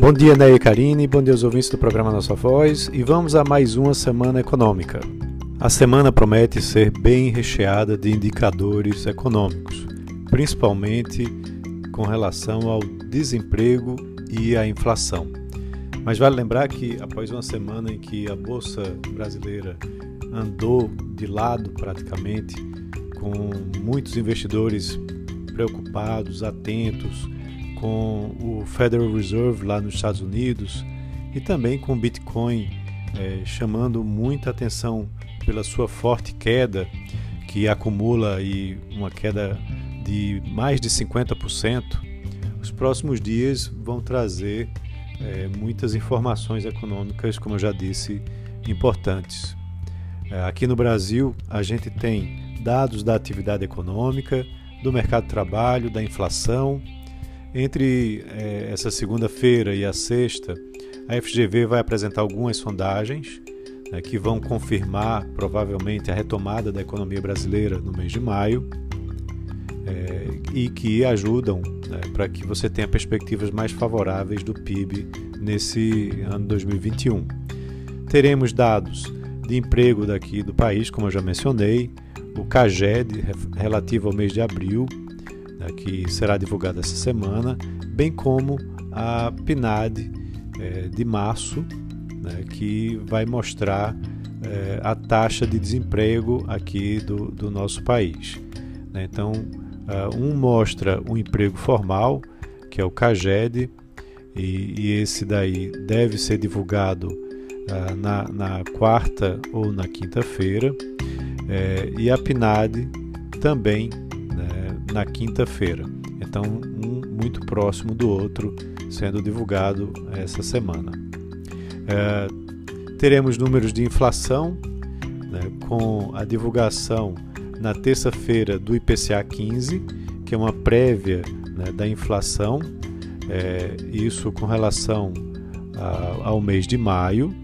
Bom dia, Ney e Karine, bom dia aos ouvintes do programa Nossa Voz e vamos a mais uma semana econômica. A semana promete ser bem recheada de indicadores econômicos, principalmente com relação ao desemprego e à inflação. Mas vale lembrar que após uma semana em que a bolsa brasileira andou de lado praticamente, com muitos investidores preocupados, atentos com o Federal Reserve lá nos Estados Unidos e também com o Bitcoin é, chamando muita atenção pela sua forte queda, que acumula aí uma queda de mais de 50%. Os próximos dias vão trazer é, muitas informações econômicas, como eu já disse, importantes. É, aqui no Brasil, a gente tem dados da atividade econômica, do mercado de trabalho, da inflação. Entre é, essa segunda-feira e a sexta, a FGV vai apresentar algumas sondagens né, que vão confirmar provavelmente a retomada da economia brasileira no mês de maio é, e que ajudam né, para que você tenha perspectivas mais favoráveis do PIB nesse ano 2021. Teremos dados de emprego daqui do país, como eu já mencionei, o CAGED relativo ao mês de abril, né, que será divulgado essa semana, bem como a PNAD é, de março, né, que vai mostrar é, a taxa de desemprego aqui do, do nosso país. Né. Então, uh, um mostra o emprego formal, que é o CAGED, e, e esse daí deve ser divulgado uh, na, na quarta ou na quinta-feira, é, e a PNAD também na quinta-feira. Então, um muito próximo do outro sendo divulgado essa semana. É, teremos números de inflação né, com a divulgação na terça-feira do IPCA 15, que é uma prévia né, da inflação, é, isso com relação a, ao mês de maio,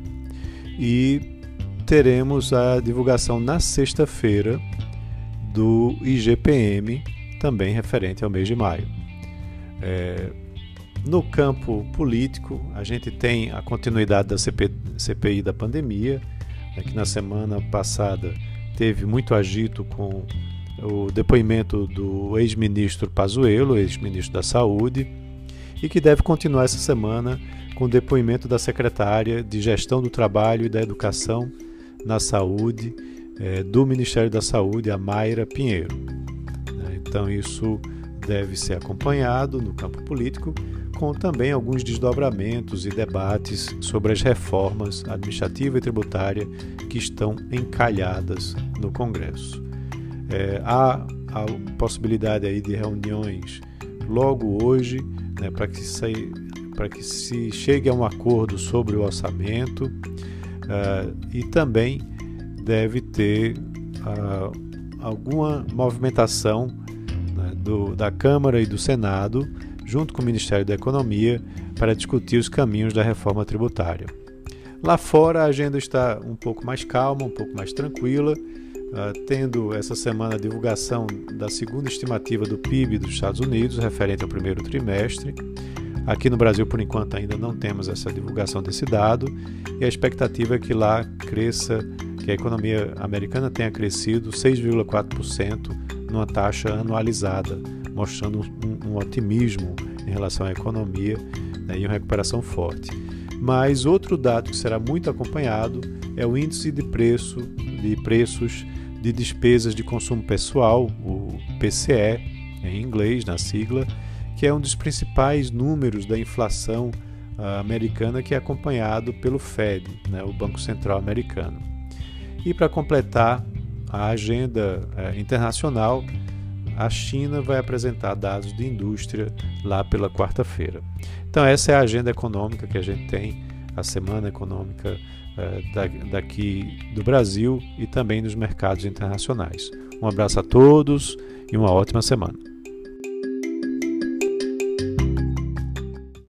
e teremos a divulgação na sexta-feira do IGPM, também referente ao mês de maio. É, no campo político, a gente tem a continuidade da CP, CPI da pandemia, né, que na semana passada teve muito agito com o depoimento do ex-ministro Pazuello, ex-ministro da Saúde, e que deve continuar essa semana com o depoimento da secretária de Gestão do Trabalho e da Educação na Saúde é, do Ministério da Saúde, a Mayra Pinheiro. Então, isso deve ser acompanhado no campo político, com também alguns desdobramentos e debates sobre as reformas administrativa e tributária que estão encalhadas no Congresso. É, há a possibilidade aí de reuniões logo hoje né, para que, se, que se chegue a um acordo sobre o orçamento uh, e também deve ter uh, alguma movimentação do, da Câmara e do Senado, junto com o Ministério da Economia, para discutir os caminhos da reforma tributária. Lá fora a agenda está um pouco mais calma, um pouco mais tranquila, uh, tendo essa semana a divulgação da segunda estimativa do PIB dos Estados Unidos, referente ao primeiro trimestre. Aqui no Brasil, por enquanto, ainda não temos essa divulgação desse dado e a expectativa é que lá cresça, que a economia americana tenha crescido 6,4% numa taxa anualizada, mostrando um, um, otimismo em relação à economia né, e uma recuperação forte. Mas outro dado que será muito acompanhado é o índice de preço de preços de despesas de consumo pessoal, o PCE em inglês, na sigla, que é um dos principais números da inflação uh, americana que é acompanhado pelo Fed, né, o Banco Central americano. E para completar a agenda uh, internacional, a China vai apresentar dados de indústria lá pela quarta-feira. Então, essa é a agenda econômica que a gente tem, a semana econômica uh, daqui do Brasil e também nos mercados internacionais. Um abraço a todos e uma ótima semana.